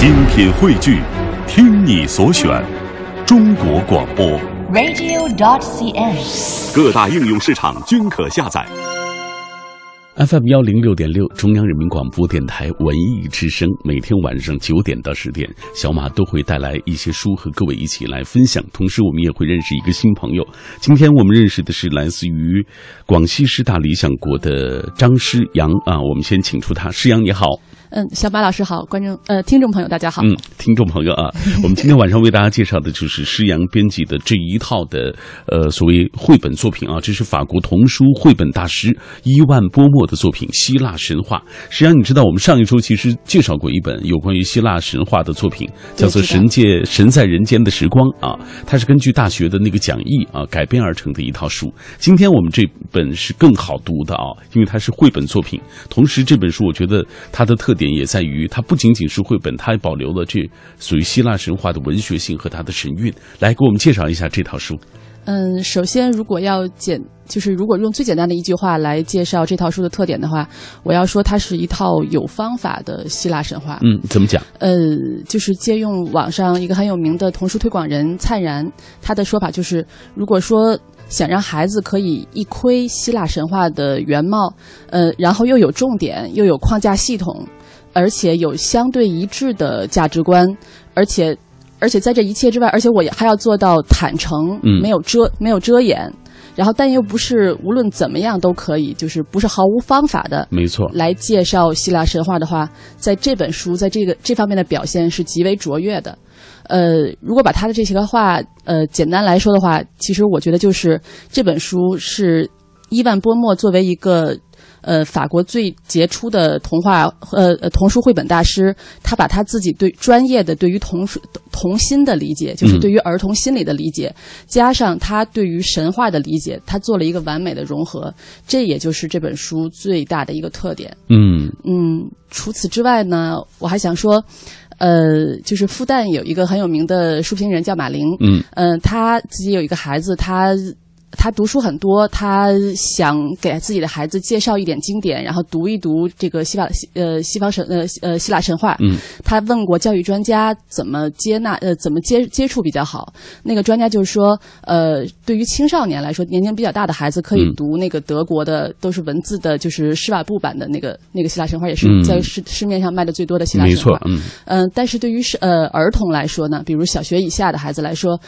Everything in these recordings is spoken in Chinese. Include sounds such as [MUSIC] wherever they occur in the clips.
精品汇聚，听你所选，中国广播。radio.dot.cn，。各大应用市场均可下载。FM 幺零六点六，中央人民广播电台文艺之声，每天晚上九点到十点，小马都会带来一些书和各位一起来分享。同时，我们也会认识一个新朋友。今天我们认识的是来自于广西师大理想国的张诗阳啊，我们先请出他。诗阳你好，嗯，小马老师好，观众呃听众朋友大家好。嗯，听众朋友啊，[LAUGHS] 我们今天晚上为大家介绍的就是施阳编辑的这一套的呃所谓绘本作品啊，这是法国童书绘本大师伊万波莫的作品《希腊神话》。实际上，你知道我们上一周其实介绍过一本有关于希腊神话的作品，叫做《神界神在人间的时光》啊，它是根据大学的那个讲义啊改编而成的一套书。今天我们这本是更好读的啊，因为它是绘本作品，同时这本书我觉得它的特点也在于它不仅仅是绘本，它还保留了这属于希腊神话的文学性和它的神韵。来给我们介绍一下这套书。嗯，首先如果要简，就是如果用最简单的一句话来介绍这套书的特点的话，我要说它是一套有方法的希腊神话。嗯，怎么讲？呃，就是借用网上一个很有名的童书推广人灿然，他的说法就是，如果说想让孩子可以一窥希腊神话的原貌，呃，然后又有重点，又有框架系统，而且有相对一致的价值观，而且，而且在这一切之外，而且我也还要做到坦诚，嗯没有遮，没有遮掩。然后，但又不是无论怎么样都可以，就是不是毫无方法的，没错，来介绍希腊神话的话，在这本书在这个这方面的表现是极为卓越的。呃，如果把他的这些个话，呃，简单来说的话，其实我觉得就是这本书是伊万波莫作为一个呃法国最杰出的童话呃呃童书绘本大师，他把他自己对专业的对于童书童心的理解，就是对于儿童心理的理解，加上他对于神话的理解，他做了一个完美的融合，这也就是这本书最大的一个特点。嗯嗯，除此之外呢，我还想说，呃，就是复旦有一个很有名的书评人叫马林，嗯嗯、他自己有一个孩子，他。他读书很多，他想给自己的孩子介绍一点经典，然后读一读这个希腊西呃西方神呃呃希腊神话。嗯，他问过教育专家怎么接纳呃怎么接接触比较好。那个专家就是说，呃，对于青少年来说，年龄比较大的孩子可以嗯读那个德国的都是文字的，就是施瓦布版的那个那个希腊神话，也是嗯在市市面上卖的最多的希腊没错神话。，嗯嗯，但是对于是呃儿童来说呢，比如小学以下的孩子来说，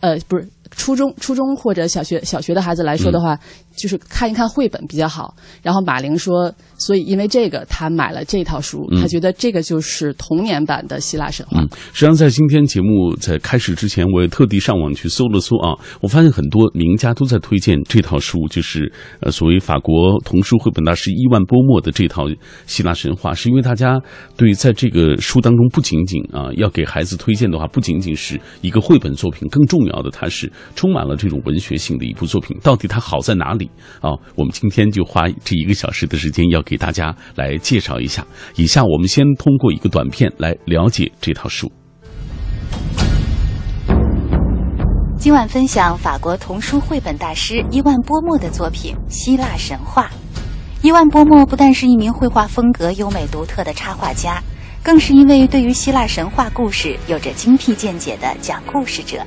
呃，不是初中、初中或者小学小学的孩子来说的话，就是看一看绘本比较好。然后马玲说，所以因为这个，他买了这套书，嗯他觉得这个就是童年版的希腊神话。嗯，实际上在今天节目在开始之前，我也特地上网去搜了搜啊，我发现很多名家都在推荐这套书，就是呃所谓法国童书绘本大师伊万波莫的这套希腊神话，是因为大家对在这个书当中不仅仅啊要给孩子推荐的话，不仅仅是一个绘本作品，更重要的它是充满了这种文学性的一部作品。到底它好在哪里啊？我们今天就花这一个小时的时间，要给大家来介绍一下。以下我们先通过一个短片来了解这套书。今晚分享法国童书绘本大师伊万波莫的作品《希腊神话》。伊万波莫不但是一名绘画风格优美独特的插画家，更是一位对于希腊神话故事有着精辟见解的讲故事者。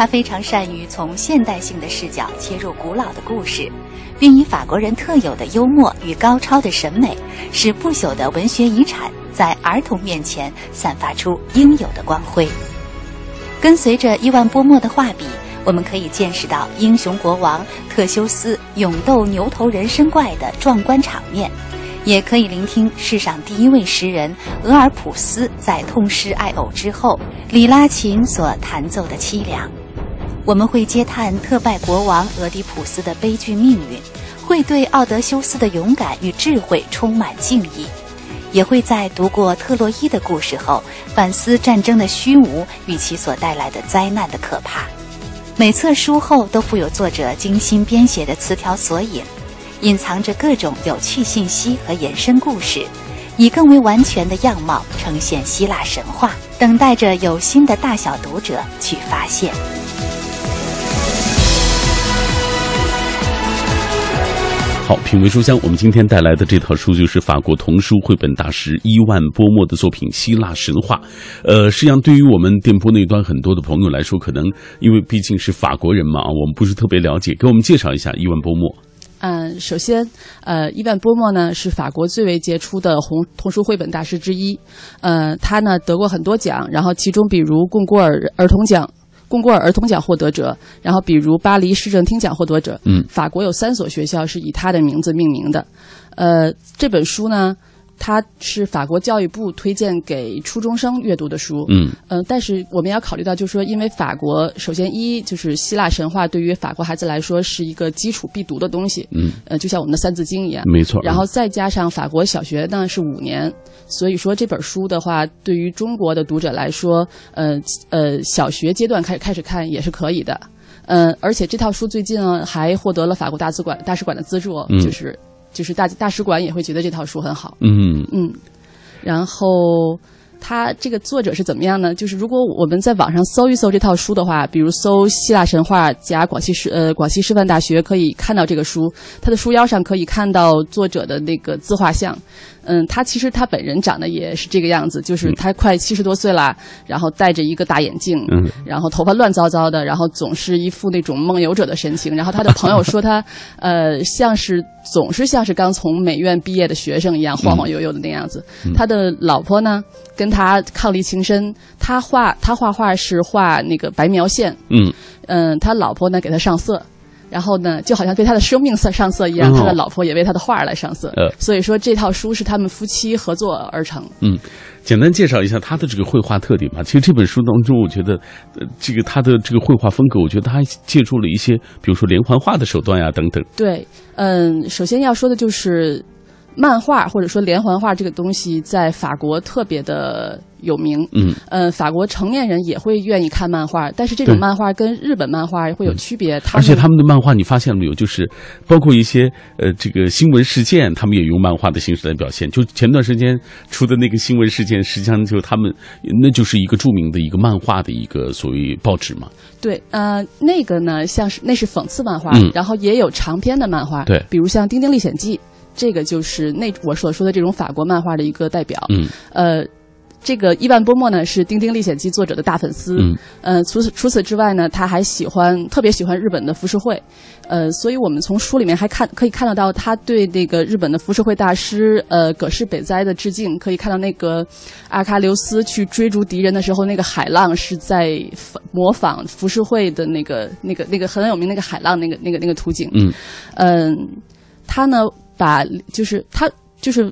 他非常善于从现代性的视角切入古老的故事，并以法国人特有的幽默与高超的审美，使不朽的文学遗产在儿童面前散发出应有的光辉。跟随着伊万波莫的画笔，我们可以见识到英雄国王特修斯勇斗牛头人参怪的壮观场面，也可以聆听世上第一位诗人俄尔普斯在痛失爱偶之后，里拉琴所弹奏的凄凉。我们会嗟叹特拜国王俄狄浦斯的悲剧命运，会对奥德修斯的勇敢与智慧充满敬意。也会在读过特洛伊的故事后，反思战争的虚无与其所带来的灾难的可怕。每册书后都附有作者精心编写的词条索引，隐藏着各种有趣信息和延伸故事，以更为完全的样貌呈现希腊神话，等待着有心的大小读者去发现。好，品味书香，我们今天带来的这套书就是法国童书绘本大师伊万波莫的作品《希腊神话》。呃，实际上对于我们电波那端很多的朋友来说，可能因为毕竟是法国人嘛，我们不是特别了解，给我们介绍一下伊万波莫。嗯，首先，呃，伊万波莫呢是法国最为杰出的童童书绘本大师之一。呃，他呢得过很多奖，然后其中比如贡古尔儿童奖。贡古尔儿童奖获得者，然后比如巴黎市政厅奖获得者，嗯，法国有三所学校是以他的名字命名的。呃，这本书呢，它是法国教育部推荐给初中生阅读的书，嗯，呃，但是我们要考虑到，就是说，因为法国首先一就是希腊神话对于法国孩子来说是一个基础必读的东西，嗯，呃，就像我们的三字经一样，没错。然后再加上法国小学呢是五年。所以说这本书的话，对于中国的读者来说，呃呃，小学阶段开开始看也是可以的，嗯，而且这套书最近还获得了法国大使馆大使馆的资助，就是就是大大使馆也会觉得这套书很好，嗯嗯，然后。他这个作者是怎么样呢？就是如果我们在网上搜一搜这套书的话，比如搜希腊神话加广西师呃广西师范大学，可以看到这个书。他的书腰上可以看到作者的那个自画像。嗯，他其实他本人长得也是这个样子，就是他快七十多岁了，然后戴着一个大眼镜，然后头发乱糟糟的，然后总是一副那种梦游者的神情。然后他的朋友说他，[LAUGHS] 呃，像是总是像是刚从美院毕业的学生一样晃晃悠悠的那样子。他的老婆呢，跟他伉俪情深，他画他画画是画那个白描线，嗯嗯，他老婆呢给他上色。然后呢，就好像对他的生命色上色一样，他的老婆也为他的画来上色。呃，所以说这套书是他们夫妻合作而成。嗯，简单介绍一下他的这个绘画特点吧。其实这本书当中，我觉得，呃，这个他的这个绘画风格，我觉得他借助了一些，比如说连环画的手段呀等等。对，嗯，首先要说的就是漫画或者说连环画这个东西，在法国特别的。有名，嗯，呃，法国成年人也会愿意看漫画，但是这种漫画跟日本漫画会有区别。而且他们的漫画，你发现了没有？就是包括一些呃，这个新闻事件，他们也用漫画的形式来表现。就前段时间出的那个新闻事件，实际上就他们那就是一个著名的一个漫画的一个所谓报纸嘛。对，呃，那个呢，像是那是讽刺漫画，然后也有长篇的漫画，对，比如像《丁丁历险记》，这个就是那我所说的这种法国漫画的一个代表。嗯，呃。这个伊万波莫呢是《丁丁历险记》作者的大粉丝，嗯，呃，除此除此之外呢，他还喜欢特别喜欢日本的浮世绘，呃，所以我们从书里面还看可以看得到他对那个日本的浮世绘大师呃葛饰北斋的致敬，可以看到那个阿喀琉斯去追逐敌人的时候，那个海浪是在模仿浮世绘的那个那个那个很有名那个海浪那个那个那个图景，嗯，嗯，他呢把就是他就是。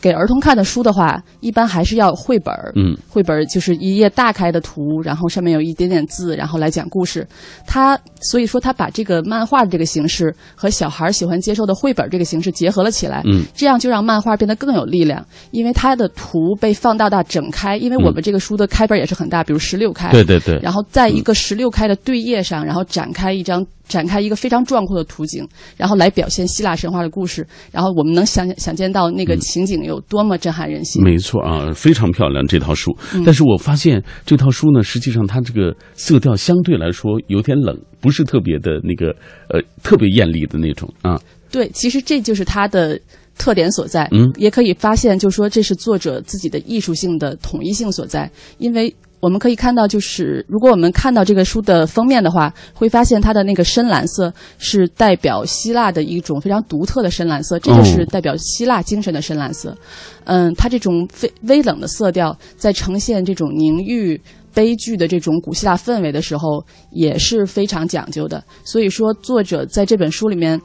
给儿童看的书的话，一般还是要绘本儿。嗯，绘本儿就是一页大开的图，然后上面有一点点字，然后来讲故事。他所以说他把这个漫画的这个形式和小孩喜欢接受的绘本这个形式结合了起来。嗯，这样就让漫画变得更有力量，因为它的图被放大到整开。因为我们这个书的开本也是很大，比如十六开。对对对。然后在一个十六开的对页上，然后展开一张。展开一个非常壮阔的图景，然后来表现希腊神话的故事，然后我们能想想见到那个情景有多么震撼人心。没错啊，非常漂亮这套书。但是我发现这套书呢，实际上它这个色调相对来说有点冷，不是特别的那个呃特别艳丽的那种啊。对，其实这就是它的特点所在。嗯，也可以发现，就是说这是作者自己的艺术性的统一性所在，因为。我们可以看到，就是如果我们看到这个书的封面的话，会发现它的那个深蓝色是代表希腊的一种非常独特的深蓝色，这就是代表希腊精神的深蓝色。嗯，它这种微微冷的色调，在呈现这种凝郁、悲剧的这种古希腊氛围的时候，也是非常讲究的。所以说，作者在这本书里面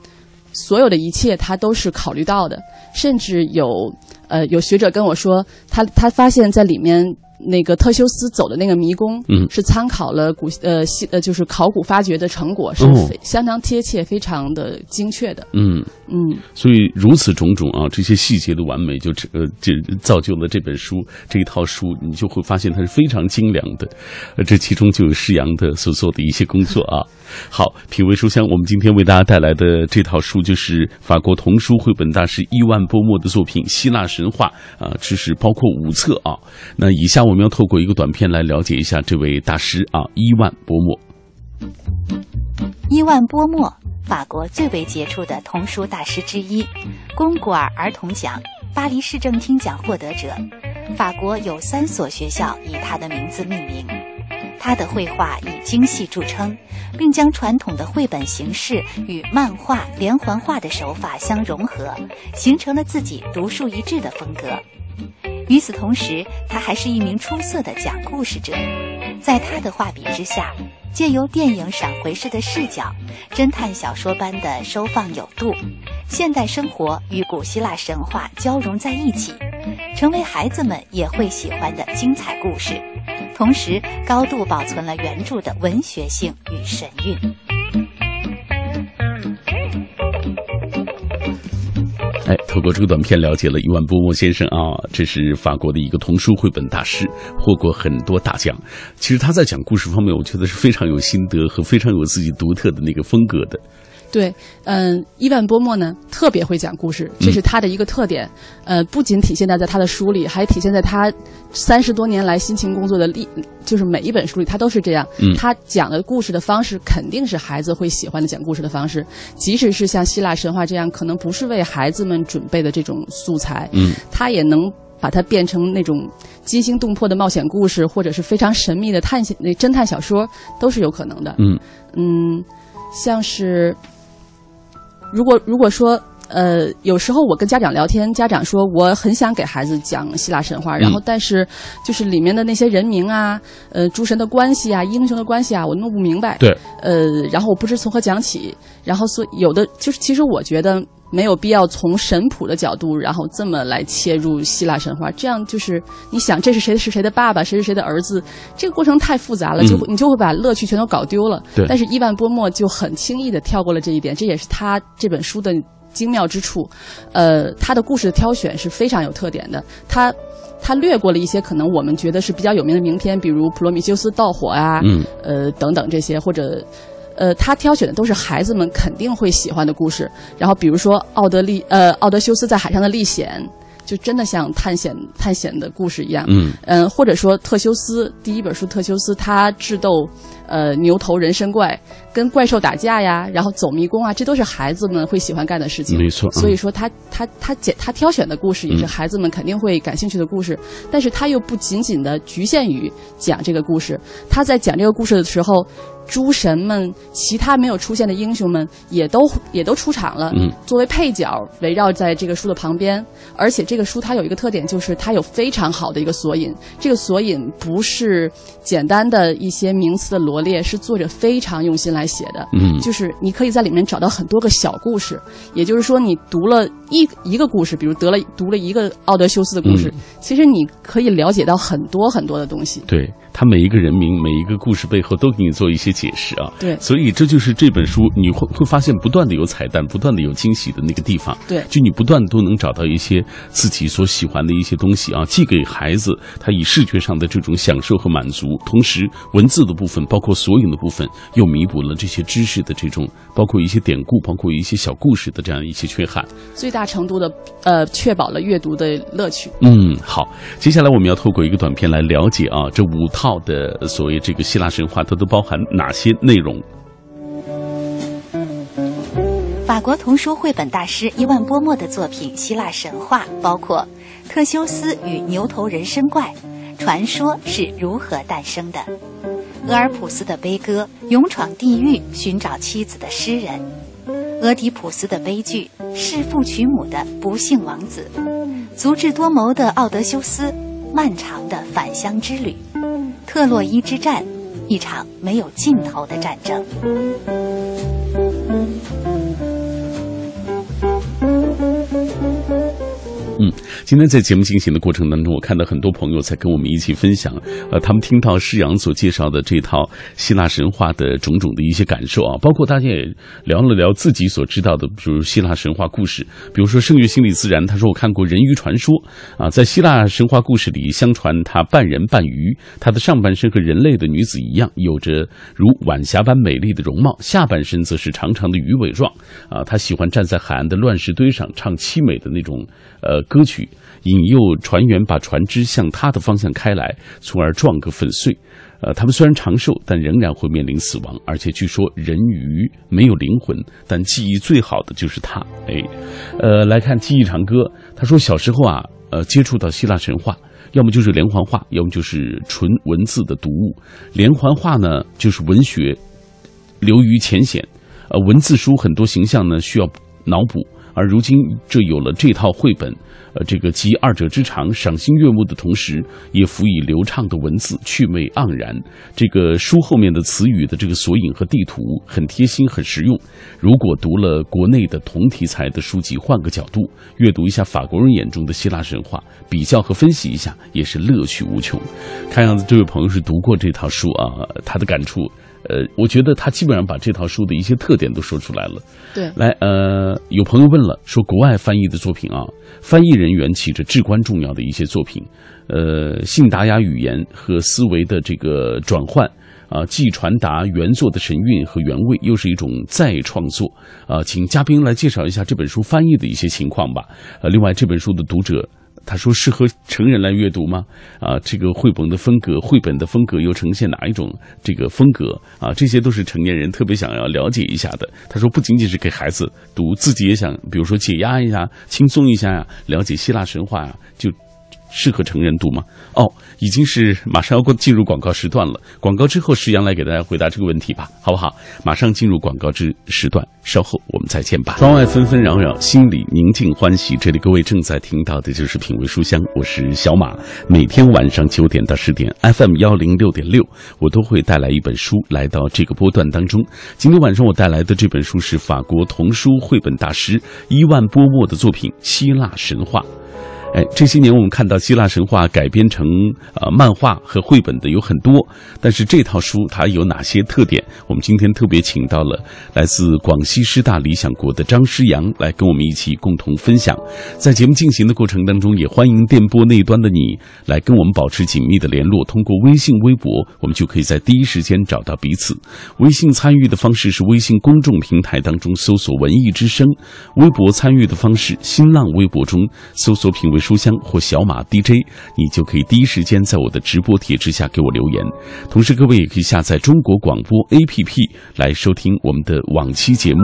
所有的一切，他都是考虑到的。甚至有呃有学者跟我说，他他发现在里面。那个特修斯走的那个迷宫，嗯，是参考了古呃西呃就是考古发掘的成果，是相当贴切、非常的精确的。嗯嗯，所以如此种种啊，这些细节的完美，就这呃这造就了这本书这一套书，你就会发现它是非常精良的。呃，这其中就有施阳的所做的一些工作啊。好，品味书香，我们今天为大家带来的这套书就是法国童书绘本大师伊万波莫的作品《希腊神话》啊，这是包括五册啊。那以下我们要透过一个短片来了解一下这位大师啊，伊万波莫。伊万波莫，法国最为杰出的童书大师之一，龚古尔儿童奖、巴黎市政厅奖获得者。法国有三所学校以他的名字命名。他的绘画以精细著称，并将传统的绘本形式与漫画、连环画的手法相融合，形成了自己独树一帜的风格。与此同时，他还是一名出色的讲故事者。在他的画笔之下，借由电影闪回式的视角，侦探小说般的收放有度，现代生活与古希腊神话交融在一起，成为孩子们也会喜欢的精彩故事。同时，高度保存了原著的文学性与神韵。哎，透过这个短片了解了伊万波莫先生啊，这是法国的一个童书绘本大师，获过很多大奖。其实他在讲故事方面，我觉得是非常有心得和非常有自己独特的那个风格的。对，嗯，伊万波莫呢特别会讲故事，这是他的一个特点。呃，不仅体现在在他的书里，还体现在他三十多年来辛勤工作的历，就是每一本书里，他都是这样。嗯，他讲的故事的方式肯定是孩子会喜欢的讲故事的方式，即使是像希腊神话这样可能不是为孩子们准备的这种素材，嗯，他也能把它变成那种惊心动魄的冒险故事，或者是非常神秘的探险那侦探小说，都是有可能的。嗯嗯，像是。如果如果说，呃，有时候我跟家长聊天，家长说我很想给孩子讲希腊神话，然后但是就是里面的那些人名啊，呃，诸神的关系啊，英雄的关系啊，我弄不明白。对。呃，然后我不知从何讲起，然后所有的就是其实我觉得没有必要从神谱的角度，然后这么来切入希腊神话，这样就是你想这是谁是谁的爸爸，谁是谁的儿子，这个过程太复杂了，就会你就会把乐趣全都搞丢了。对。但是伊万波莫就很轻易的跳过了这一点，这也是他这本书的。精妙之处，呃，他的故事的挑选是非常有特点的。他他略过了一些可能我们觉得是比较有名的名篇，比如《普罗米修斯盗火》啊，嗯，呃等等这些，或者呃，他挑选的都是孩子们肯定会喜欢的故事。然后比如说奥德利呃奥德修斯在海上的历险，就真的像探险探险的故事一样，嗯嗯，或者说特修斯第一本书特修斯他智斗呃牛头人身怪。跟怪兽打架呀，然后走迷宫啊，这都是孩子们会喜欢干的事情。没错，所以说他他他拣他挑选的故事也是孩子们肯定会感兴趣的故事，但是他又不仅仅的局限于讲这个故事。他在讲这个故事的时候，诸神们、其他没有出现的英雄们也都也都出场了，作为配角围绕在这个书的旁边。而且这个书它有一个特点，就是它有非常好的一个索引。这个索引不是简单的一些名词的罗列，是作者非常用心来。写的，嗯，就是你可以在里面找到很多个小故事，也就是说，你读了一一个故事，比如得了读了一个奥德修斯的故事，其实你可以了解到很多很多的东西。对他每一个人名、每一个故事背后都给你做一些解释啊。对，所以这就是这本书你会会发现不断的有彩蛋，不断的有惊喜的那个地方。对，就你不断都能找到一些自己所喜欢的一些东西啊，既给孩子他以视觉上的这种享受和满足，同时文字的部分包括索引的部分又弥补了。这些知识的这种，包括一些典故，包括一些小故事的这样一些缺憾，最大程度的呃确保了阅读的乐趣。嗯，好，接下来我们要透过一个短片来了解啊，这五套号的所谓这个希腊神话，它都包含哪些内容？法国童书绘本大师伊万波莫的作品《希腊神话》包括特修斯与牛头人身怪，传说是如何诞生的？俄尔普斯的悲歌，勇闯地狱寻找妻子的诗人；俄狄浦斯的悲剧，弑父娶母的不幸王子；足智多谋的奥德修斯，漫长的返乡之旅；特洛伊之战，一场没有尽头的战争。嗯，今天在节目进行的过程当中，我看到很多朋友在跟我们一起分享，呃，他们听到施阳所介绍的这套希腊神话的种种的一些感受啊，包括大家也聊了聊自己所知道的，比如希腊神话故事，比如说圣月心理自然，他说我看过人鱼传说啊，在希腊神话故事里，相传他半人半鱼，他的上半身和人类的女子一样，有着如晚霞般美丽的容貌，下半身则是长长的鱼尾状啊，他喜欢站在海岸的乱石堆上唱凄美的那种呃。歌曲，引诱船员把船只向他的方向开来，从而撞个粉碎。呃，他们虽然长寿，但仍然会面临死亡。而且据说人鱼没有灵魂，但记忆最好的就是他。哎，呃，来看记忆长歌，他说小时候啊，呃，接触到希腊神话，要么就是连环画，要么就是纯文字的读物。连环画呢，就是文学流于浅显，呃，文字书很多形象呢需要脑补。而如今这有了这套绘本，呃，这个集二者之长，赏心悦目的同时，也辅以流畅的文字，趣味盎然。这个书后面的词语的这个索引和地图很贴心，很实用。如果读了国内的同题材的书籍，换个角度阅读一下法国人眼中的希腊神话，比较和分析一下，也是乐趣无穷。看样子这位朋友是读过这套书啊，他的感触。呃，我觉得他基本上把这套书的一些特点都说出来了。对，来，呃，有朋友问了，说国外翻译的作品啊，翻译人员起着至关重要的一些作品，呃，信达雅语言和思维的这个转换啊，既传达原作的神韵和原味，又是一种再创作啊，请嘉宾来介绍一下这本书翻译的一些情况吧。呃，另外这本书的读者。他说：“适合成人来阅读吗？啊，这个绘本的风格，绘本的风格又呈现哪一种这个风格啊？这些都是成年人特别想要了解一下的。”他说：“不仅仅是给孩子读，自己也想，比如说解压一下、轻松一下呀，了解希腊神话呀，就。”适合成人读吗？哦，已经是马上要过进入广告时段了。广告之后，石阳来给大家回答这个问题吧，好不好？马上进入广告之时段，稍后我们再见吧。窗外纷纷扰扰，心里宁静欢喜。这里各位正在听到的就是品味书香，我是小马。每天晚上九点到十点，FM 幺零六点六，我都会带来一本书来到这个波段当中。今天晚上我带来的这本书是法国童书绘本大师伊万波莫的作品《希腊神话》。哎，这些年我们看到希腊神话改编成呃漫画和绘本的有很多，但是这套书它有哪些特点？我们今天特别请到了来自广西师大理想国的张诗阳来跟我们一起共同分享。在节目进行的过程当中，也欢迎电波那端的你来跟我们保持紧密的联络。通过微信、微博，我们就可以在第一时间找到彼此。微信参与的方式是微信公众平台当中搜索“文艺之声”，微博参与的方式，新浪微博中搜索“品味”。书香或小马 DJ，你就可以第一时间在我的直播帖之下给我留言。同时，各位也可以下载中国广播 APP 来收听我们的往期节目。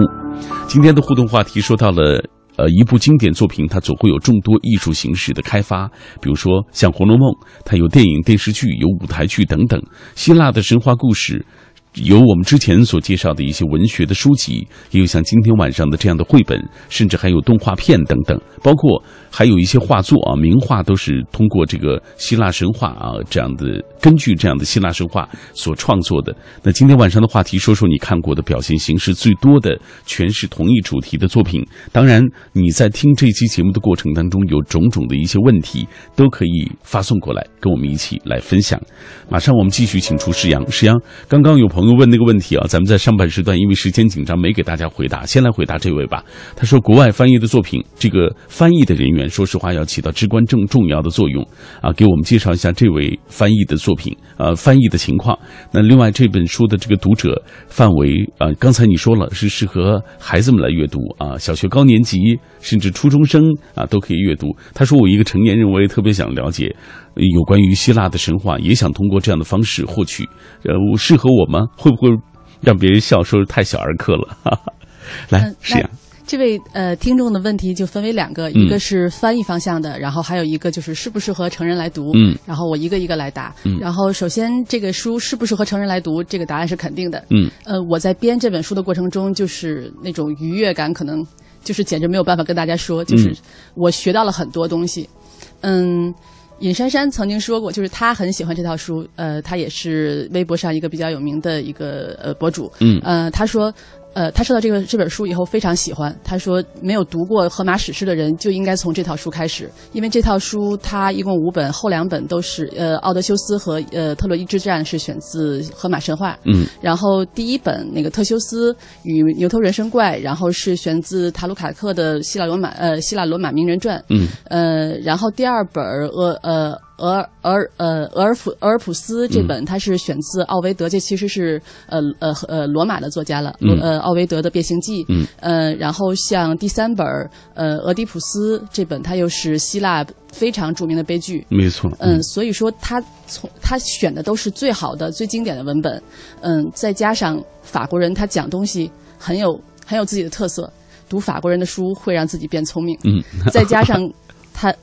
今天的互动话题说到了，呃，一部经典作品，它总会有众多艺术形式的开发。比如说像《红楼梦》，它有电影、电视剧、有舞台剧等等。希腊的神话故事。有我们之前所介绍的一些文学的书籍，也有像今天晚上的这样的绘本，甚至还有动画片等等，包括还有一些画作啊，名画都是通过这个希腊神话啊这样的，根据这样的希腊神话所创作的。那今天晚上的话题，说说你看过的表现形式最多的诠释同一主题的作品。当然，你在听这期节目的过程当中，有种种的一些问题，都可以发送过来，跟我们一起来分享。马上我们继续请出石阳，石阳，刚刚有朋友。问那个问题啊，咱们在上半时段因为时间紧张没给大家回答，先来回答这位吧。他说，国外翻译的作品，这个翻译的人员，说实话要起到至关重重要的作用啊。给我们介绍一下这位翻译的作品，呃，翻译的情况。那另外这本书的这个读者范围啊，刚才你说了是适合孩子们来阅读啊，小学高年级甚至初中生啊都可以阅读。他说，我一个成年人，我也特别想了解。有关于希腊的神话，也想通过这样的方式获取，呃，适合我吗？会不会让别人笑说太小儿科了？[LAUGHS] 来，是这样。这位呃听众的问题就分为两个，一个是翻译方向的，然后还有一个就是适不适合成人来读。嗯，然后我一个一个来答。嗯，然后首先这个书适不适合成人来读，这个答案是肯定的。嗯，呃，我在编这本书的过程中，就是那种愉悦感，可能就是简直没有办法跟大家说，就是我学到了很多东西。嗯。尹珊珊曾经说过，就是她很喜欢这套书，呃，她也是微博上一个比较有名的一个呃博主，嗯，呃，她说。呃，他收到这个这本书以后非常喜欢。他说，没有读过荷马史诗的人就应该从这套书开始，因为这套书它一共五本，后两本都是呃奥德修斯和呃特洛伊之战是选自荷马神话。嗯。然后第一本那个特修斯与牛头人身怪，然后是选自塔鲁卡克的希腊罗马呃希腊罗马名人传。嗯。呃，然后第二本呃呃。俄俄呃俄尔普俄尔普斯这本，它是选自奥维德，这其实是呃呃呃罗马的作家了，呃奥维德的《变形记》。嗯。呃，然后像第三本呃俄狄浦斯这本，它又是希腊非常著名的悲剧。没错。嗯，所以说他从他选的都是最好的、最经典的文本。嗯，再加上法国人他讲东西很有很有自己的特色，读法国人的书会让自己变聪明。嗯。再加上他。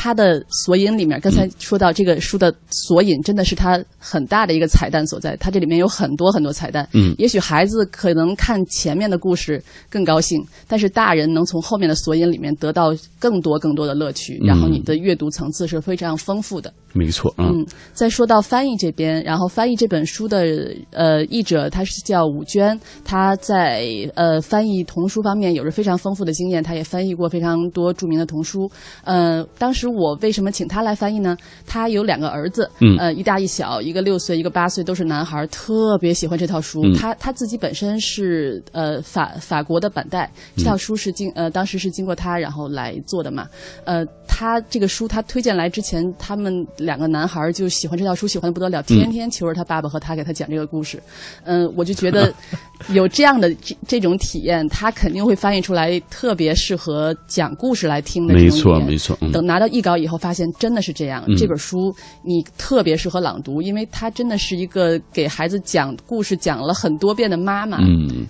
它的索引里面，刚才说到这个书的索引，真的是它很大的一个彩蛋所在。它这里面有很多很多彩蛋。嗯，也许孩子可能看前面的故事更高兴，但是大人能从后面的索引里面得到更多更多的乐趣。然后你的阅读层次是非常丰富的。没错。嗯，再说到翻译这边，然后翻译这本书的呃译者他是叫武娟，他在呃翻译童书方面有着非常丰富的经验，他也翻译过非常多著名的童书。呃，当时。我为什么请他来翻译呢？他有两个儿子，呃，一大一小，一个六岁，一个八岁，都是男孩，特别喜欢这套书。他他自己本身是呃法法国的版带，这套书是经呃当时是经过他然后来做的嘛。呃，他这个书他推荐来之前，他们两个男孩就喜欢这套书，喜欢的不得了，天天求着他爸爸和他给他讲这个故事。嗯，我就觉得 [LAUGHS] 有这样的这这种体验，他肯定会翻译出来特别适合讲故事来听的。没错，没错。等拿到译。稿以后发现真的是这样，这本书你特别适合朗读，因为它真的是一个给孩子讲故事讲了很多遍的妈妈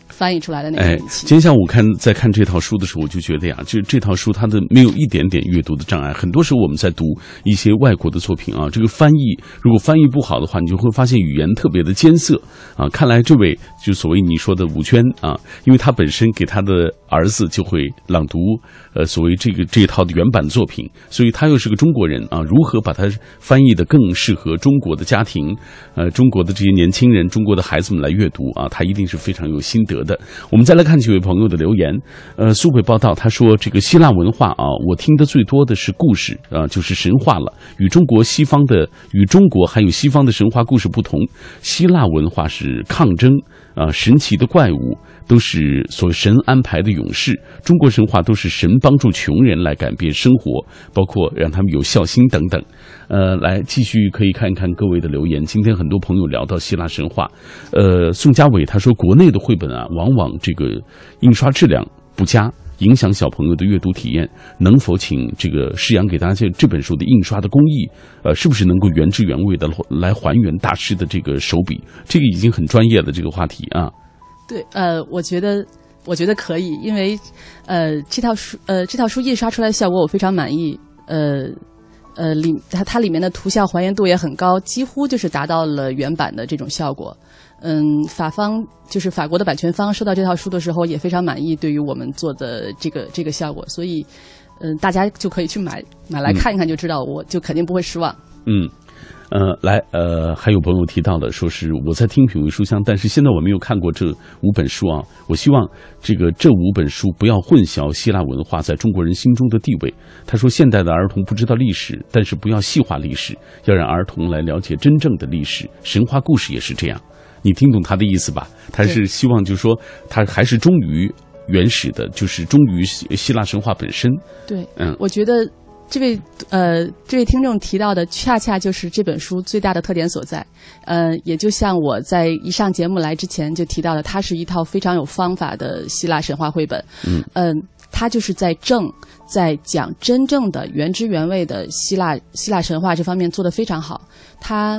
翻译出来的那个。今天下午看在看这套书的时候，我就觉得呀，就这套书它的没有一点点阅读的障碍。很多时候我们在读一些外国的作品品啊，这个翻译如果翻译不好的话，你就会发现语言特别的艰涩啊。看来这位就所谓你说的武圈啊，因为他本身给他的儿子就会朗读呃所谓这个这一套的原版作品，所以他。又是个中国人啊，如何把它翻译的更适合中国的家庭？呃，中国的这些年轻人、中国的孩子们来阅读啊，他一定是非常有心得的。我们再来看几位朋友的留言。呃，苏北报道他说：“这个希腊文化啊，我听的最多的是故事啊，就是神话了。与中国西方的、与中国还有西方的神话故事不同，希腊文化是抗争啊，神奇的怪物。”都是所神安排的勇士，中国神话都是神帮助穷人来改变生活，包括让他们有孝心等等。呃，来继续可以看一看各位的留言。今天很多朋友聊到希腊神话，呃，宋家伟他说，国内的绘本啊，往往这个印刷质量不佳，影响小朋友的阅读体验。能否请这个施阳给大家这这本书的印刷的工艺，呃，是不是能够原汁原味的来还原大师的这个手笔？这个已经很专业的这个话题啊。对，呃，我觉得，我觉得可以，因为，呃，这套书，呃，这套书印刷出来的效果我非常满意，呃，呃，里它它里面的图像还原度也很高，几乎就是达到了原版的这种效果。嗯，法方就是法国的版权方收到这套书的时候也非常满意，对于我们做的这个这个效果，所以，嗯，大家就可以去买买来看一看，就知道，我就肯定不会失望。嗯。呃，来，呃，还有朋友提到的，说是我在听品味书香，但是现在我没有看过这五本书啊。我希望这个这五本书不要混淆希腊文化在中国人心中的地位。他说，现代的儿童不知道历史，但是不要细化历史，要让儿童来了解真正的历史。神话故事也是这样，你听懂他的意思吧？他是希望就是说，他还是忠于原始的，就是忠于希腊神话本身。对，嗯，我觉得。这位呃，这位听众提到的，恰恰就是这本书最大的特点所在。呃，也就像我在一上节目来之前就提到的，它是一套非常有方法的希腊神话绘本。嗯，嗯，它就是在正在讲真正的原汁原味的希腊希腊神话这方面做得非常好。它，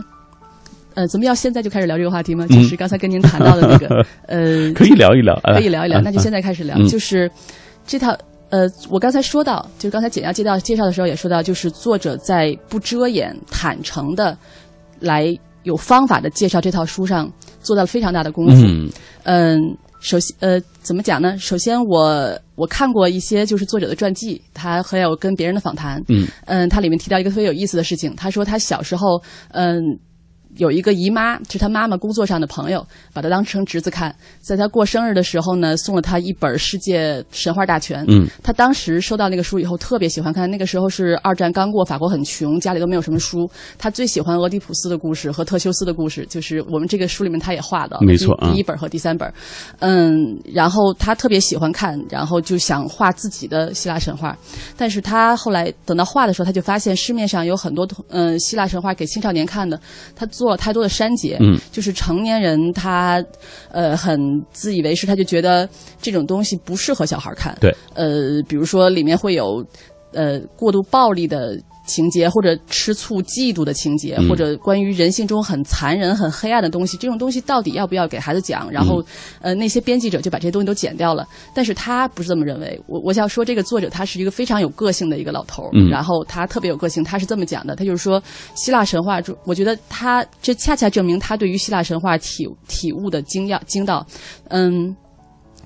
呃，咱们要现在就开始聊这个话题吗？就是刚才跟您谈到的那个，[LAUGHS] 呃，可以聊一聊，可以聊一聊，那就现在开始聊，就是这套。呃，我刚才说到，就是刚才简要介绍介绍的时候也说到，就是作者在不遮掩、坦诚的来有方法的介绍这套书上做到了非常大的功夫。嗯，首先呃，怎么讲呢？首先我我看过一些就是作者的传记，他还有跟别人的访谈。嗯，嗯，他里面提到一个特别有意思的事情，他说他小时候嗯。有一个姨妈，是他妈妈工作上的朋友，把他当成侄子看。在他过生日的时候呢，送了他一本《世界神话大全》。嗯，他当时收到那个书以后，特别喜欢看。那个时候是二战刚过，法国很穷，家里都没有什么书。他最喜欢俄狄浦斯的故事和特修斯的故事，就是我们这个书里面他也画的，没错啊第一本和第三本。嗯，然后他特别喜欢看，然后就想画自己的希腊神话。但是他后来等到画的时候，他就发现市面上有很多嗯希腊神话给青少年看的，他做了太多的删节。嗯，就是成年人他呃很自以为是，他就觉得这种东西不适合小孩看。对，呃，比如说里面会有呃过度暴力的。情节或者吃醋、嫉妒的情节，嗯或者关于人性中很残忍、很黑暗的东西，这种东西到底要不要给孩子讲？然后，呃，那些编辑者就把这些东西都剪掉了。但是他不是这么认为。我我想说，这个作者他是一个非常有个性的一个老头儿，嗯然后他特别有个性，他是这么讲的，他就是说，希腊神话中，我觉得他这恰恰证明他对于希腊神话体体悟的精要精到，嗯。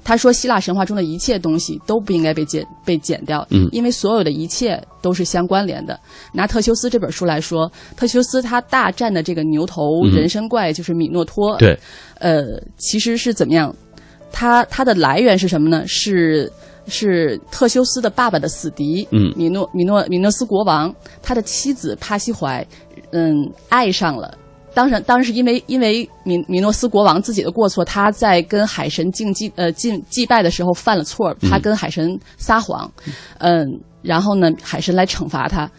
他说：“希腊神话中的一切东西都不应该被剪被剪掉，嗯因为所有的一切都是相关联的。拿特修斯这本书来说，特修斯他大战的这个牛头嗯人身怪就是米诺托，对，呃，其实是怎么样？他他的来源是什么呢？是是特修斯的爸爸的死敌，嗯米诺米诺米诺斯国王，他的妻子帕西怀，嗯，爱上了。当然，当然是因为因为米米诺斯国王自己的过错，他在跟海神竞祭呃敬祭拜的时候犯了错，他跟海神撒谎，嗯，然后呢，海神来惩罚他，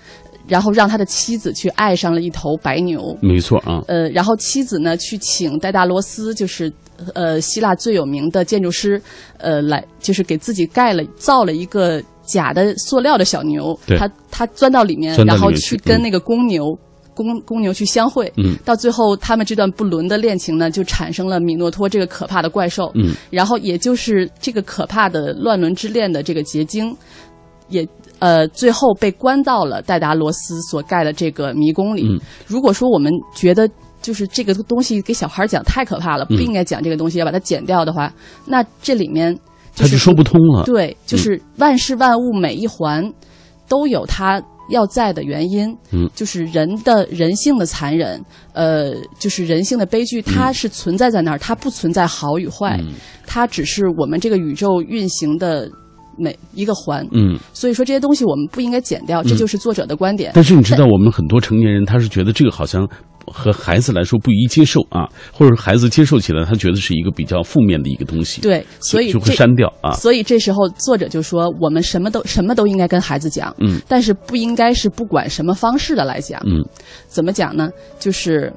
然后让他的妻子去爱上了一头白牛，没错啊，呃，然后妻子呢去请戴大罗斯，就是呃希腊最有名的建筑师，呃，来就是给自己盖了造了一个假的塑料的小牛，他他钻到里面，然后去跟那个公牛。公公牛去相会，嗯，到最后他们这段不伦的恋情呢，就产生了米诺托这个可怕的怪兽，嗯，然后也就是这个可怕的乱伦之恋的这个结晶，也呃最后被关到了戴达罗斯所盖的这个迷宫里。嗯如果说我们觉得就是这个东西给小孩讲太可怕了，嗯不应该讲这个东西，要把它剪掉的话，那这里面他就说不通了。对，就是万事万物每一环都有它要在的原因。嗯，就是人的人性的残忍，呃，就是人性的悲剧，它是存在在那儿，它不存在好与坏，嗯它只是我们这个宇宙运行的每一个环。嗯，所以说这些东西我们不应该剪掉，这就是作者的观点。但是你知道，我们很多成年人他是觉得这个好像和孩子来说不宜接受啊，或者孩子接受起来，他觉得是一个比较负面的一个东西，对，所以就会删掉啊。所以这时候作者就说，我们什么都什么都应该跟孩子讲，嗯，但是不应该是不管什么方式的来讲，嗯，怎么讲呢？就是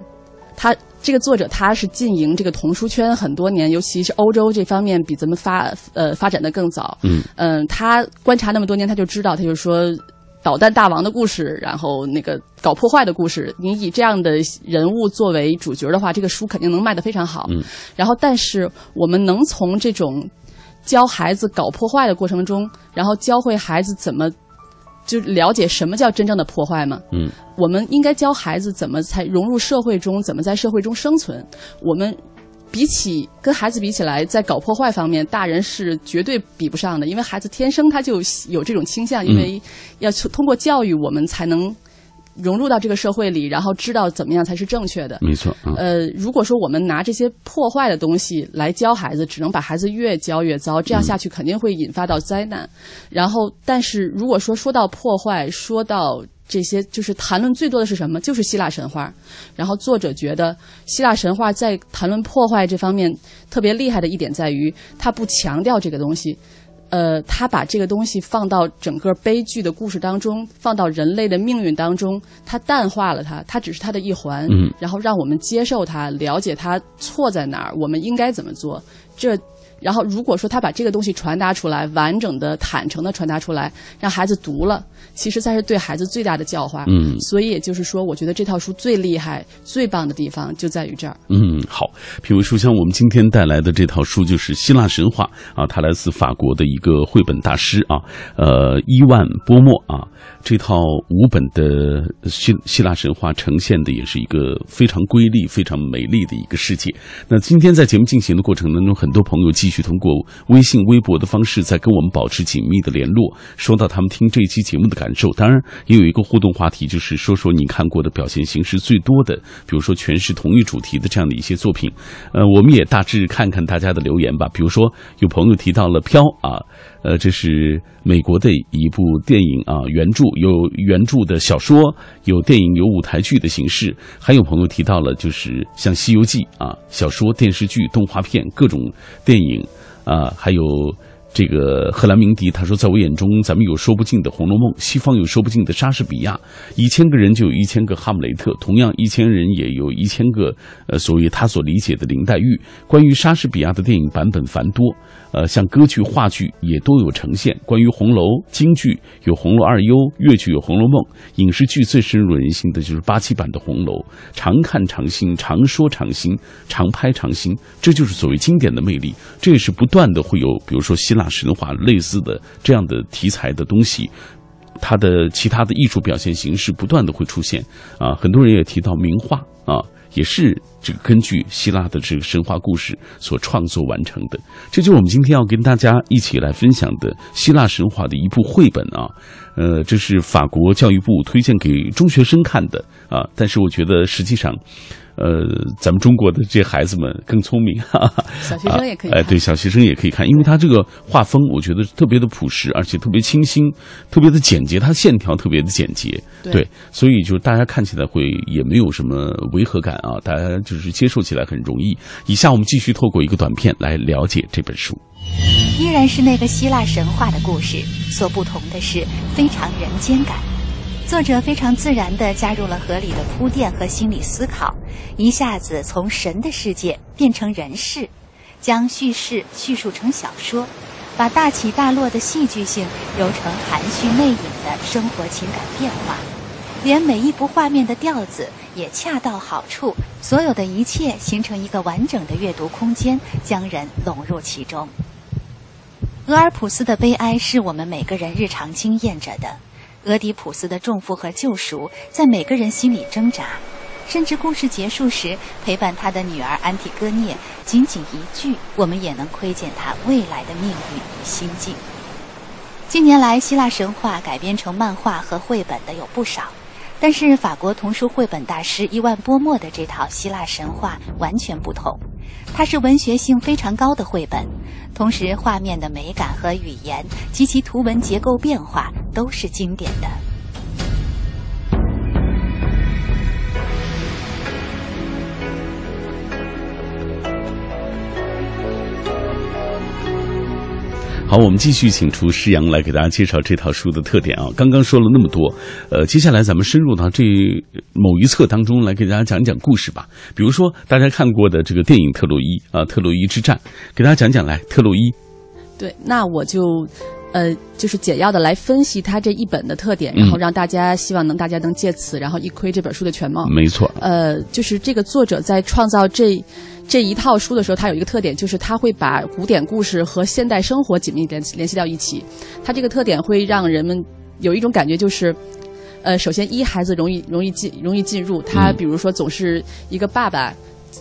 他这个作者他是经营这个童书圈很多年，尤其是欧洲这方面比咱们发呃发展的更早，嗯嗯，他观察那么多年，他就知道，他就说。导弹大王的故事，然后那个搞破坏的故事，你以这样的人物作为主角的话，这个书肯定能卖得非常好。嗯，然后但是我们能从这种教孩子搞破坏的过程中，然后教会孩子怎么就了解什么叫真正的破坏吗？嗯，我们应该教孩子怎么才融入社会中，怎么在社会中生存。我们比起跟孩子比起来，在搞破坏方面，大人是绝对比不上的，因为孩子天生他就有这种倾向，因为要通过教育，我们才能融入到这个社会里，然后知道怎么样才是正确的。没错啊。呃，如果说我们拿这些破坏的东西来教孩子，只能把孩子越教越糟，这样下去肯定会引发到灾难。然后，但是如果说说到破坏，说到这些，就是谈论最多的是什么？就是希腊神话。然后作者觉得希腊神话在谈论破坏这方面特别厉害的一点在于，他不强调这个东西。呃，他把这个东西放到整个悲剧的故事当中，放到人类的命运当中，他淡化了它，它只是它的一环，嗯，然后让我们接受它，了解它错在哪儿，我们应该怎么做。这，然后如果说他把这个东西传达出来，完整的、坦诚的传达出来，让孩子读了，其实才是对孩子最大的教化。嗯所以也就是说，我觉得这套书最厉害、最棒的地方就在于这儿。嗯，好，品味书香，我们今天带来的这套书就是希腊神话啊，它来自法国的一个绘本大师啊，呃，伊万波莫啊。这套五本的希希腊神话呈现的也是一个非常瑰丽、非常美丽的一个世界。那今天在节目进行的过程当中，很多朋友继续通过微信、微博的方式在跟我们保持紧密的联络，说到他们听这一期节目的感受。当然，也有一个互动话题，就是说说你看过的表现形式最多的，比如说全是同一主题的这样的一些作品。呃，我们也大致看看大家的留言吧。比如说，有朋友提到了《飘》啊。呃，这是美国的一部电影啊，原著有原著的小说，有电影，有舞台剧的形式。还有朋友提到了，就是像《西游记》啊，小说、电视剧、动画片各种电影啊，还有。这个赫兰明迪他说，在我眼中，咱们有说不尽的《红楼梦》，西方有说不尽的莎士比亚。一千个人就有一千个哈姆雷特，同样一千人也有一千个呃，所谓他所理解的林黛玉。关于莎士比亚的电影版本繁多，呃，像歌剧、话剧也都有呈现。关于红楼，京剧有《红楼二优》，越剧有《红楼梦》，影视剧最深入人心的就是八七版的《红楼》，常看常新，常说常新，常拍常新，这就是所谓经典的魅力。这也是不断的会有，比如说希腊。神话类似的这样的题材的东西，它的其他的艺术表现形式不断的会出现啊，很多人也提到名画啊，也是这个根据希腊的这个神话故事所创作完成的。这就是我们今天要跟大家一起来分享的希腊神话的一部绘本啊，呃，这是法国教育部推荐给中学生看的啊，但是我觉得实际上。呃，咱们中国的这些孩子们更聪明，哈哈小学生也可以。哎，对，小学生也可以看，因为他这个画风，我觉得特别的朴实，而且特别清新，特别的简洁，它线条特别的简洁，对，所以就是大家看起来会也没有什么违和感啊，大家就是接受起来很容易。以下我们继续透过一个短片来了解这本书，依然是那个希腊神话的故事，所不同的是非常人间感。作者非常自然地加入了合理的铺垫和心理思考，一下子从神的世界变成人世，将叙事叙述成小说，把大起大落的戏剧性揉成含蓄内隐的生活情感变化，连每一幅画面的调子也恰到好处，所有的一切形成一个完整的阅读空间，将人笼入其中。俄尔普斯的悲哀是我们每个人日常经验着的。俄狄浦斯的重负和救赎在每个人心里挣扎，甚至故事结束时陪伴他的女儿安提戈涅仅仅一句，我们也能窥见他未来的命运与心境。近年来，希腊神话改编成漫画和绘本的有不少，但是法国童书绘本大师伊万波莫的这套希腊神话完全不同，它是文学性非常高的绘本。同时，画面的美感和语言及其图文结构变化都是经典的。好，我们继续请出施阳来给大家介绍这套书的特点啊。刚刚说了那么多，呃，接下来咱们深入到这某一册当中来给大家讲讲故事吧。比如说大家看过的这个电影《特洛伊》啊，《特洛伊之战》，给大家讲讲来，《特洛伊》。对，那我就。呃，就是简要的来分析它这一本的特点，然后让大家希望能大家能借此，然后一窥这本书的全貌。没错。呃，就是这个作者在创造这这一套书的时候，他有一个特点，就是他会把古典故事和现代生活紧密联联系到一起。他这个特点会让人们有一种感觉，就是呃，首先一孩子容易容易进容易进入。他比如说总是一个爸爸。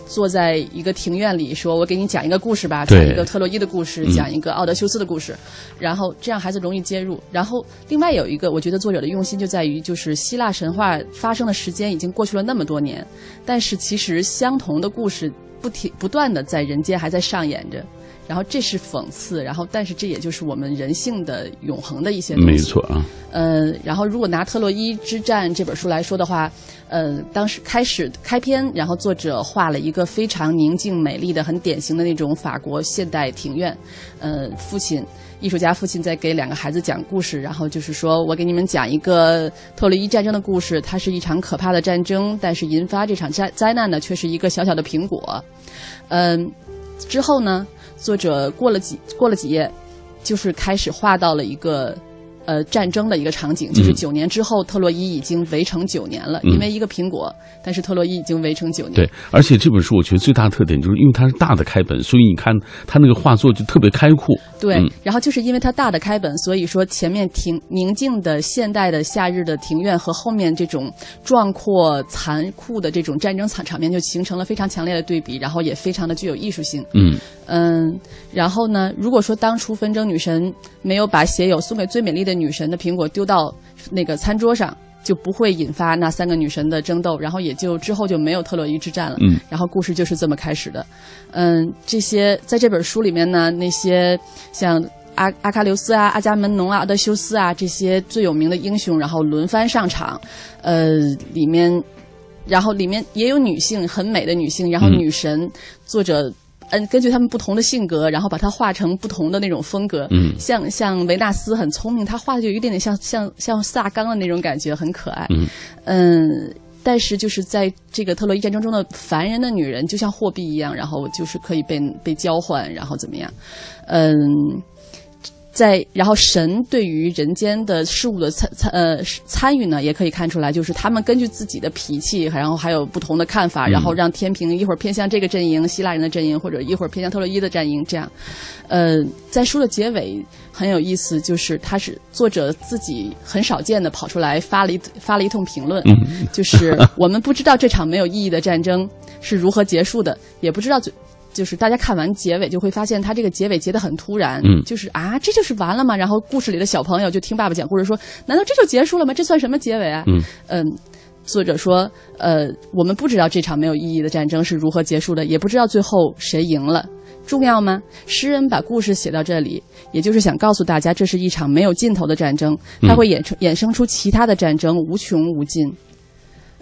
坐在一个庭院里，说：“我给你讲一个故事吧，讲一个特洛伊的故事，讲一个奥德修斯的故事。”然后这样孩子容易接入。然后另外有一个，我觉得作者的用心就在于，就是希腊神话发生的时间已经过去了那么多年，但是其实相同的故事不停不断的在人间还在上演着。然后这是讽刺，然后但是这也就是我们人性的永恒的一些东西。没错啊。呃，然后如果拿《特洛伊之战》这本书来说的话，呃，当时开始开篇，然后作者画了一个非常宁静美丽的、很典型的那种法国现代庭院。呃，父亲艺术家父亲在给两个孩子讲故事，然后就是说我给你们讲一个特洛伊战争的故事，它是一场可怕的战争，但是引发这场灾灾难的却是一个小小的苹果。嗯，之后呢？作者过了几过了几页，就是开始画到了一个，呃战争的一个场景，就是九年之后，特洛伊已经围城九年了，因为一个苹果，但是特洛伊已经围城九年。对，而且这本书我觉得最大的特点就是因为它是大的开本，所以你看它那个画作就特别开阔。对，然后就是因为它大的开本，所以说前面庭宁静的现代的夏日的庭院和后面这种壮阔残酷的这种战争场场面就形成了非常强烈的对比，然后也非常的具有艺术性。嗯嗯，然后呢，如果说当初纷争女神没有把写有送给最美丽的女神的苹果丢到那个餐桌上。就不会引发那三个女神的争斗，然后也就之后就没有特洛伊之战了。嗯，然后故事就是这么开始的。嗯，这些在这本书里面呢，那些像阿阿喀琉斯啊、阿伽门农啊、阿德修斯啊这些最有名的英雄，然后轮番上场。呃，里面，然后里面也有女性，很美的女性，然后女神，作者。嗯，根据他们不同的性格，然后把它画成不同的那种风格。嗯，像像维纳斯很聪明，他画的就有一点点像像像萨冈的那种感觉，很可爱。嗯嗯，但是就是在这个特洛伊战争中的凡人的女人，就像货币一样，然后就是可以被被交换，然后怎么样？嗯。在，然后神对于人间的事物的参参呃参与呢，也可以看出来，就是他们根据自己的脾气，然后还有不同的看法，然后让天平一会儿偏向这个阵营，希腊人的阵营，或者一会儿偏向特洛伊的阵营，这样。呃，在书的结尾很有意思，就是他是作者自己很少见的跑出来发了一发了一通评论，就是我们不知道这场没有意义的战争是如何结束的，也不知道最。就是大家看完结尾就会发现，他这个结尾结得很突然，嗯，就是啊，这就是完了吗？然后故事里的小朋友就听爸爸讲故事说，难道这就结束了吗？这算什么结尾啊？嗯嗯，作者说，呃，我们不知道这场没有意义的战争是如何结束的，也不知道最后谁赢了，重要吗？诗人把故事写到这里，也就是想告诉大家，这是一场没有尽头的战争，它会衍生衍生出其他的战争，无穷无尽。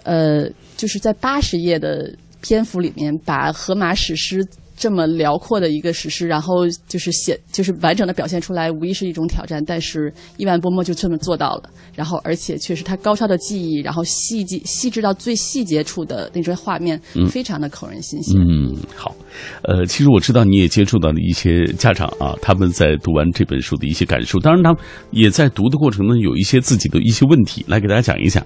呃，就是在八十页的篇幅里面，把荷马史诗。这么辽阔的一个史诗，然后就是写，就是完整的表现出来，无疑是一种挑战。但是伊万波莫就这么做到了，然后而且确实他高超的技艺，然后细节细致到最细节处的那种画面，非常的扣人心弦。嗯，好，呃，其实我知道你也接触到了一些家长啊，他们在读完这本书的一些感受，当然他们也在读的过程中有一些自己的一些问题，来给大家讲一下。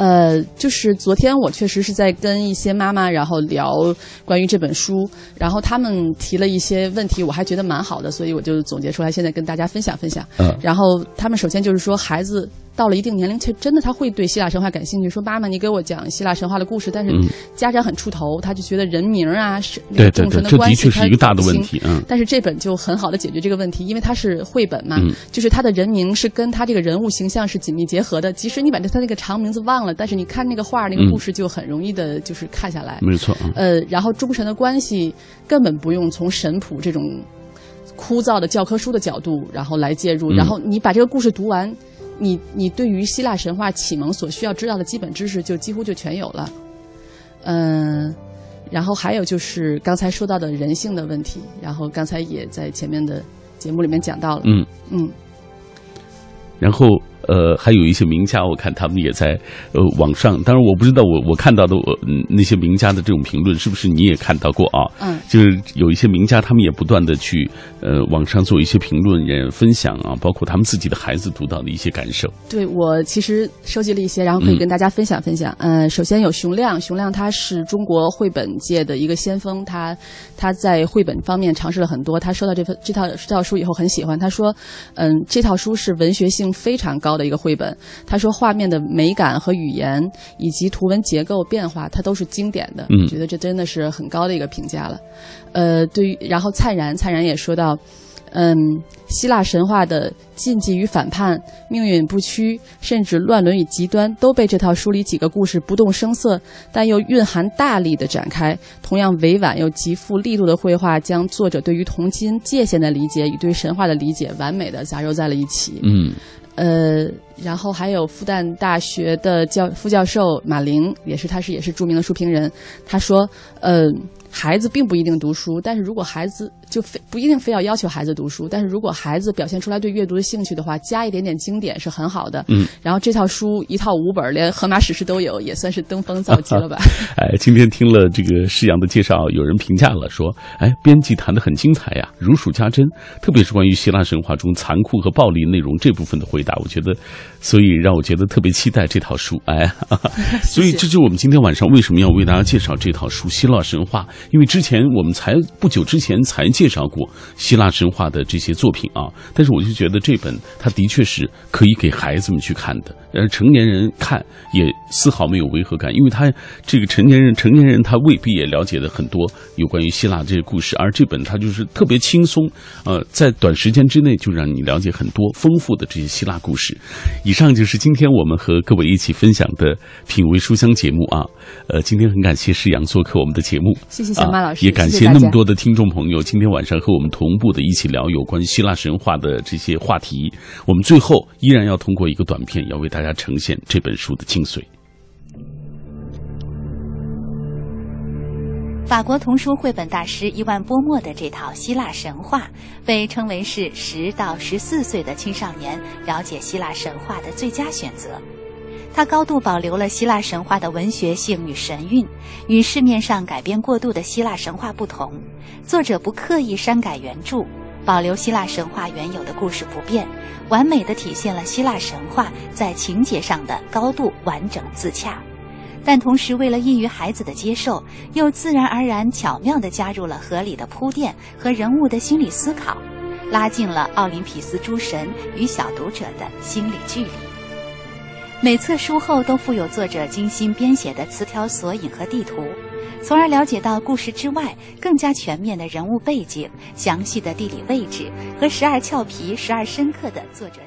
呃，就是昨天我确实是在跟一些妈妈，然后聊关于这本书，然后他们提了一些问题，我还觉得蛮好的，所以我就总结出来，现在跟大家分享分享。嗯，然后他们首先就是说孩子。到了一定年龄，却真的他会对希腊神话感兴趣。说妈妈，你给我讲希腊神话的故事。但是家长很出头，他就觉得人名啊是众神的关系，是一个大的问题。嗯，但是这本就很好的解决这个问题，因为它是绘本嘛，就是他的人名是跟他这个人物形象是紧密结合的。即使你把他那个长名字忘了，但是你看那个画那个故事就很容易的，就是看下来。没错。呃，然后众神的关系根本不用从神谱这种枯燥的教科书的角度然后来介入，然后你把这个故事读完。你你对于希腊神话启蒙所需要知道的基本知识就几乎就全有了，嗯，然后还有就是刚才说到的人性的问题，然后刚才也在前面的节目里面讲到了，嗯嗯，然后。呃，还有一些名家，我看他们也在呃网上。当然，我不知道我我看到的我那些名家的这种评论，是不是你也看到过啊？嗯，就是有一些名家，他们也不断的去呃网上做一些评论，也分享啊，包括他们自己的孩子读到的一些感受。对我其实收集了一些，然后可以跟大家分享分享。嗯，首先有熊亮，熊亮他是中国绘本界的一个先锋，他他在绘本方面尝试了很多。他收到这份这套这套书以后很喜欢，他说，嗯，这套书是文学性非常高。的一个绘本，他说画面的美感和语言以及图文结构变化，它都是经典的。嗯，觉得这真的是很高的一个评价了。呃，对于然后灿然，灿然也说到，嗯，希腊神话的禁忌与反叛、命运不屈，甚至乱伦与极端，都被这套书里几个故事不动声色，但又蕴含大力的展开。同样委婉又极富力度的绘画，将作者对于同心界限的理解与对神话的理解，完美的杂糅在了一起。嗯。呃，然后还有复旦大学的教副教授马玲，也是他是也是著名的书评人。他说，呃，孩子并不一定读书，但是如果孩子就非不一定非要要求孩子读书，但是如果孩子表现出来对阅读的兴趣的话，加一点点经典是很好的。嗯，然后这套书一套五本，连荷马史诗都有，也算是登峰造极了吧。[LAUGHS] 哎，今天听了这个施阳的介绍，有人评价了说，哎，编辑谈的很精彩呀，如数家珍，特别是关于希腊神话中残酷和暴力内容这部分的回答，我觉得，所以让我觉得特别期待这套书。哎，哈 [LAUGHS] 哈所以这就是我们今天晚上为什么要为大家介绍这套书《希腊神话》，因为之前我们才不久之前才介绍过希腊神话的这些作品啊，但是我就觉得这本它的确是可以给孩子们去看的，而成年人看也丝毫没有违和感，因为他这个成年人成年人他未必也了解的很多有关于希腊这些故事，而这本他就是特别轻松，呃，在短时间之内就让你了解很多丰富的这些希腊故事。以上就是今天我们和各位一起分享的品味书香节目啊，呃，今天很感谢施阳做客我们的节目，谢谢小马老师，啊、也感谢那么多的听众朋友今天晚上和我们同步的一起聊有关希腊神话的这些话题。我们最后依然要通过一个短片，要为大家呈现这本书的精髓。法国童书绘本大师伊万波莫的这套希腊神话，被称为是十到十四岁的青少年了解希腊神话的最佳选择。它高度保留了希腊神话的文学性与神韵，与市面上改编过度的希腊神话不同。作者不刻意删改原著，保留希腊神话原有的故事不变，完美的体现了希腊神话在情节上的高度完整自洽。但同时，为了易于孩子的接受，又自然而然巧妙地加入了合理的铺垫和人物的心理思考，拉近了奥林匹斯诸神与小读者的心理距离。每册书后都附有作者精心编写的词条索引和地图，从而了解到故事之外更加全面的人物背景、详细的地理位置和时而俏皮、时而深刻的作者。